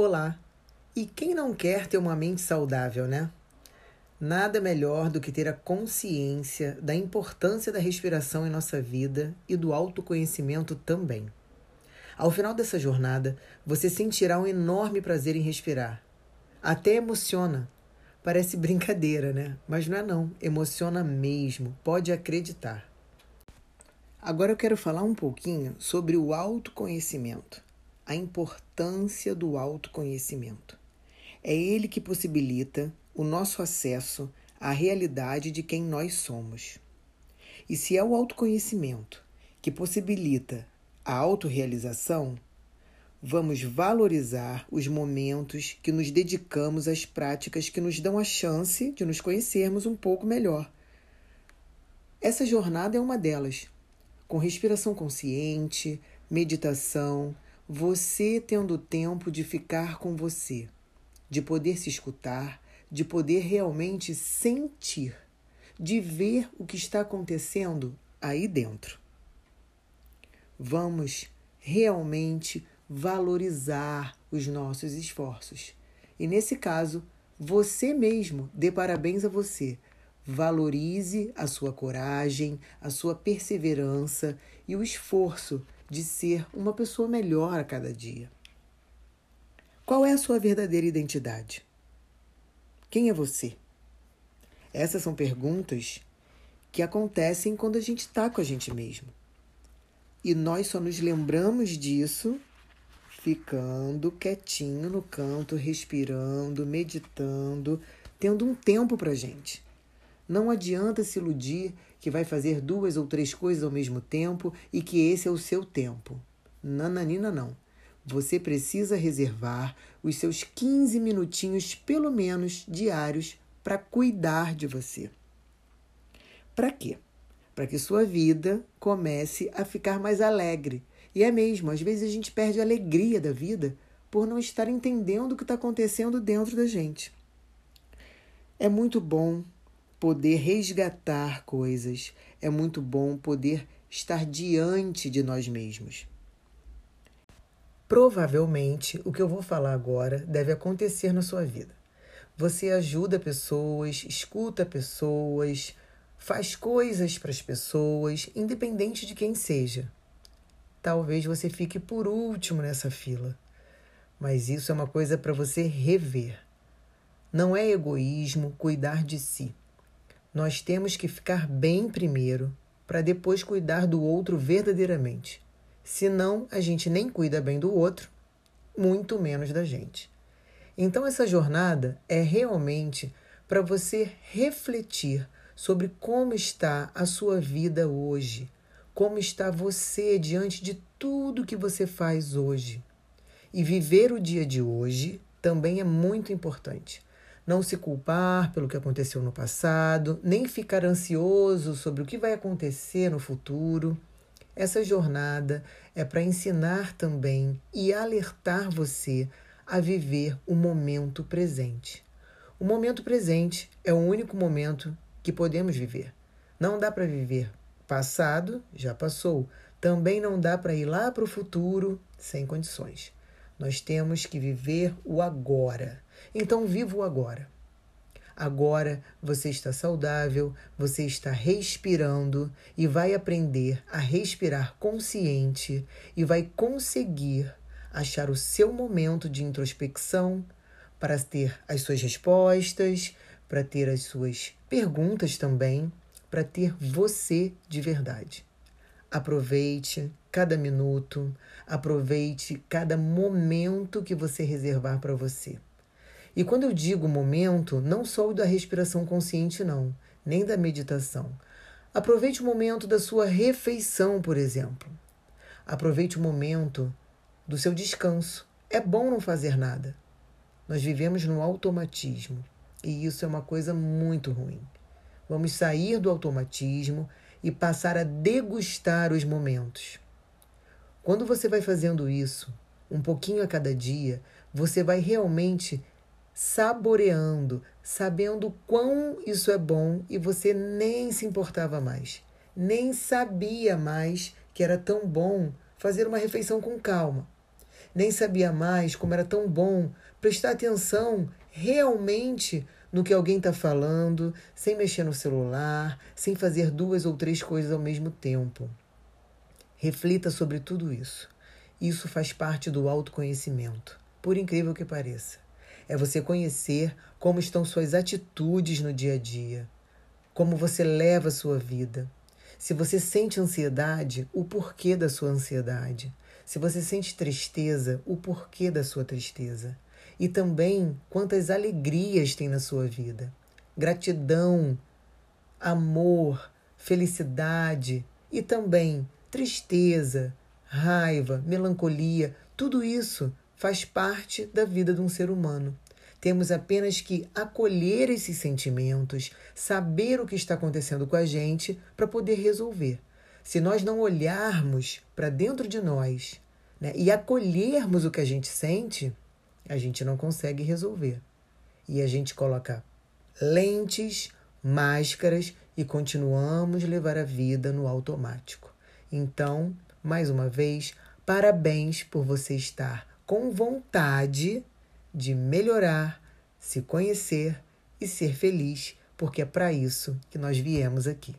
Olá! E quem não quer ter uma mente saudável, né? Nada melhor do que ter a consciência da importância da respiração em nossa vida e do autoconhecimento também. Ao final dessa jornada, você sentirá um enorme prazer em respirar. Até emociona. Parece brincadeira, né? Mas não é não, emociona mesmo, pode acreditar. Agora eu quero falar um pouquinho sobre o autoconhecimento a importância do autoconhecimento. É ele que possibilita o nosso acesso à realidade de quem nós somos. E se é o autoconhecimento que possibilita a autorrealização, vamos valorizar os momentos que nos dedicamos às práticas que nos dão a chance de nos conhecermos um pouco melhor. Essa jornada é uma delas, com respiração consciente, meditação, você tendo tempo de ficar com você, de poder se escutar, de poder realmente sentir, de ver o que está acontecendo aí dentro. Vamos realmente valorizar os nossos esforços. E nesse caso, você mesmo dê parabéns a você. Valorize a sua coragem, a sua perseverança e o esforço de ser uma pessoa melhor a cada dia. Qual é a sua verdadeira identidade? Quem é você? Essas são perguntas que acontecem quando a gente está com a gente mesmo. E nós só nos lembramos disso ficando quietinho no canto, respirando, meditando, tendo um tempo para gente. Não adianta se iludir que vai fazer duas ou três coisas ao mesmo tempo e que esse é o seu tempo. Nananina, não. Você precisa reservar os seus 15 minutinhos, pelo menos, diários para cuidar de você. Para quê? Para que sua vida comece a ficar mais alegre. E é mesmo, às vezes a gente perde a alegria da vida por não estar entendendo o que está acontecendo dentro da gente. É muito bom poder resgatar coisas, é muito bom poder estar diante de nós mesmos. Provavelmente o que eu vou falar agora deve acontecer na sua vida. Você ajuda pessoas, escuta pessoas, faz coisas para as pessoas, independente de quem seja. Talvez você fique por último nessa fila, mas isso é uma coisa para você rever. Não é egoísmo cuidar de si. Nós temos que ficar bem primeiro para depois cuidar do outro verdadeiramente. Senão, a gente nem cuida bem do outro, muito menos da gente. Então, essa jornada é realmente para você refletir sobre como está a sua vida hoje, como está você diante de tudo que você faz hoje. E viver o dia de hoje também é muito importante não se culpar pelo que aconteceu no passado, nem ficar ansioso sobre o que vai acontecer no futuro. Essa jornada é para ensinar também e alertar você a viver o momento presente. O momento presente é o único momento que podemos viver. Não dá para viver passado, já passou. Também não dá para ir lá para o futuro sem condições. Nós temos que viver o agora. Então, viva o agora. Agora você está saudável, você está respirando e vai aprender a respirar consciente e vai conseguir achar o seu momento de introspecção para ter as suas respostas, para ter as suas perguntas também, para ter você de verdade. Aproveite cada minuto, aproveite cada momento que você reservar para você. E quando eu digo momento, não o da respiração consciente, não, nem da meditação. Aproveite o momento da sua refeição, por exemplo. Aproveite o momento do seu descanso. É bom não fazer nada. Nós vivemos no automatismo e isso é uma coisa muito ruim. Vamos sair do automatismo e passar a degustar os momentos. Quando você vai fazendo isso, um pouquinho a cada dia, você vai realmente saboreando, sabendo quão isso é bom e você nem se importava mais, nem sabia mais que era tão bom fazer uma refeição com calma. Nem sabia mais como era tão bom prestar atenção realmente no que alguém está falando, sem mexer no celular, sem fazer duas ou três coisas ao mesmo tempo. Reflita sobre tudo isso. Isso faz parte do autoconhecimento, por incrível que pareça. É você conhecer como estão suas atitudes no dia a dia, como você leva a sua vida. Se você sente ansiedade, o porquê da sua ansiedade. Se você sente tristeza, o porquê da sua tristeza e também quantas alegrias tem na sua vida. Gratidão, amor, felicidade e também tristeza, raiva, melancolia, tudo isso faz parte da vida de um ser humano. Temos apenas que acolher esses sentimentos, saber o que está acontecendo com a gente para poder resolver. Se nós não olharmos para dentro de nós né, e acolhermos o que a gente sente, a gente não consegue resolver. E a gente coloca lentes, máscaras e continuamos levar a vida no automático. Então, mais uma vez, parabéns por você estar com vontade de melhorar, se conhecer e ser feliz, porque é para isso que nós viemos aqui.